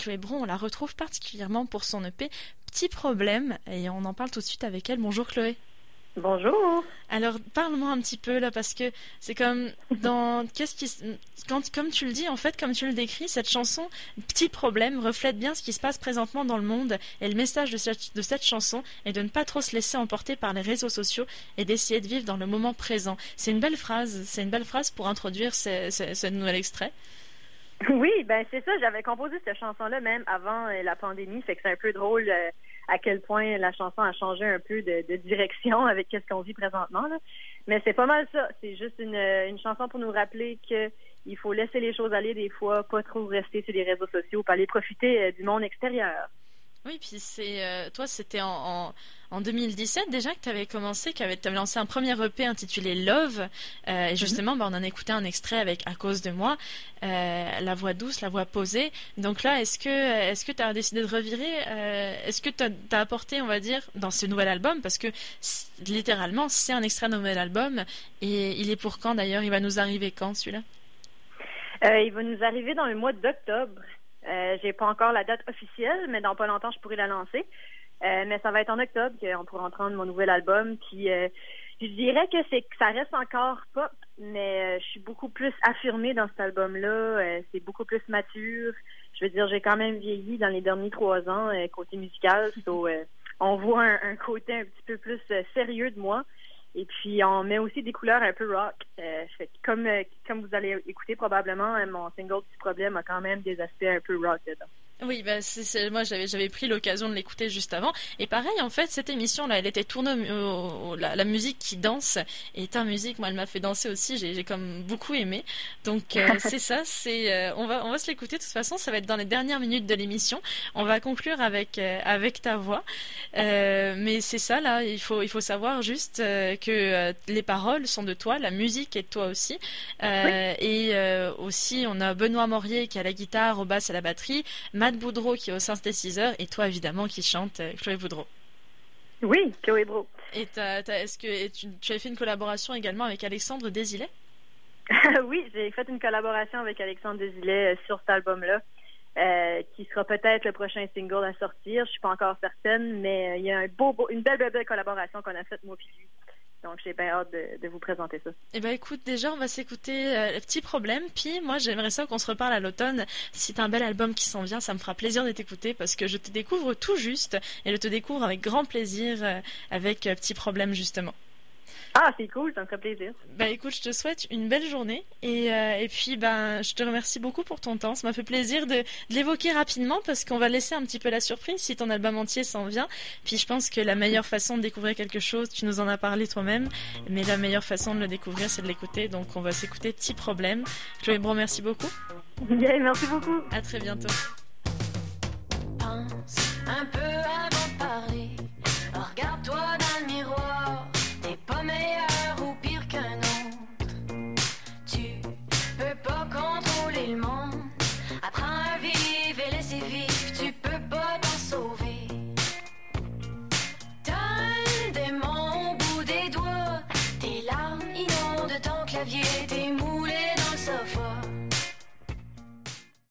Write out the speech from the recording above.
Chloé Bron, on la retrouve particulièrement pour son EP Petit Problème et on en parle tout de suite avec elle. Bonjour Chloé. Bonjour. Alors, parle-moi un petit peu là, parce que c'est comme dans qu'est-ce qui, quand, comme tu le dis en fait, comme tu le décris, cette chanson Petit problème reflète bien ce qui se passe présentement dans le monde et le message de cette, de cette chanson est de ne pas trop se laisser emporter par les réseaux sociaux et d'essayer de vivre dans le moment présent. C'est une belle phrase, c'est une belle phrase pour introduire ce, ce, nouvel extrait. Oui, ben c'est ça. J'avais composé cette chanson-là même avant euh, la pandémie, fait que c'est un peu drôle. Euh, à quel point la chanson a changé un peu de, direction avec ce qu'on vit présentement. Mais c'est pas mal ça. C'est juste une, une chanson pour nous rappeler que il faut laisser les choses aller des fois, pas trop rester sur les réseaux sociaux, pas aller profiter euh, du monde extérieur. Oui, puis c'est euh, toi, c'était en, en, 2017 déjà que tu avais commencé, que tu avais lancé un premier EP intitulé Love. Euh, et mhm. justement, bah, on en a écouté un extrait avec À cause de moi, euh, la voix douce, la voix posée. Donc là, est-ce que est-ce que tu as décidé de revirer Est-ce que tu as, apporté, on va dire, dans ce nouvel album? Parce que littéralement, c'est un extrait de nouvel album. Et il est pour quand d'ailleurs? Il va nous arriver quand celui-là? Il va nous arriver dans le mois d'octobre. Euh, j'ai pas encore la date officielle, mais dans pas longtemps, je pourrai la lancer. Euh, mais ça va être en octobre qu'on pourra entendre mon nouvel album. Puis euh, je dirais que c'est que ça reste encore pop, mais je suis beaucoup plus affirmée dans cet album-là. c'est beaucoup plus mature. Je veux dire, j'ai quand même vieilli dans les derniers trois ans côté musical. on voit un, côté un petit peu plus sérieux de moi. Et puis, on met aussi des couleurs un peu rock. Euh, comme, euh, comme vous allez écouter probablement, hein, mon single Petit Problème a quand même des aspects un peu rock dedans. Oui, bah, c'est, moi j'avais j'avais pris l'occasion de l'écouter juste avant. Et pareil, en fait, cette émission là, elle était tournée au, la, musique qui danse et ta musique, moi, elle m'a fait danser aussi. J'ai, j'ai comme beaucoup aimé. Donc euh, c'est ça. C'est euh, on va on va se l'écouter. De toute façon, ça va être dans les dernières minutes de l'émission. On va conclure avec euh, avec ta voix. mais c'est ça là. Il faut il faut savoir juste que les paroles sont de toi, la musique est de toi aussi. Et aussi, on a Benoît Morier qui a la guitare, au basse et la batterie. Boudreau qui est au synthétiseur et toi évidemment qui chante euh, Chloé Boudreau. Oui, Chloé Boudreau. Et est-ce que tu, tu, as fait une collaboration également avec Alexandre Désilet Oui, j'ai fait une collaboration avec Alexandre Désilet euh, sur cet album-là. Euh, qui sera peut-être le prochain single à sortir. Je suis pas encore certaine, mais il y a un beau, une belle, belle, belle collaboration qu'on a faite moi et lui. Donc, j'ai bien hâte de, vous présenter ça. Eh ben, écoute, déjà, on va s'écouter euh, petit problème. Puis, moi, j'aimerais ça qu'on se reparle à l'automne. Si t'as un bel album qui s'en vient, ça me fera plaisir de t'écouter parce que je te découvre tout juste et je te découvre avec grand plaisir euh, avec euh, Petit Problème, justement. Ah, c'est cool, ça me fait plaisir. Bah écoute, je te souhaite une belle journée et, euh, et puis ben je te remercie beaucoup pour ton temps. Ça m'a fait plaisir de, de l'évoquer rapidement parce qu'on va laisser un petit peu la surprise si ton album entier s'en vient. Puis je pense que la meilleure façon de découvrir quelque chose, tu nous en as parlé toi-même, mais la meilleure façon de le découvrir, c'est de l'écouter. Donc on va s'écouter Petit Problème. Chloé Bron, merci beaucoup. Yeah, merci beaucoup. À très bientôt. un peu dans le clavier démoulé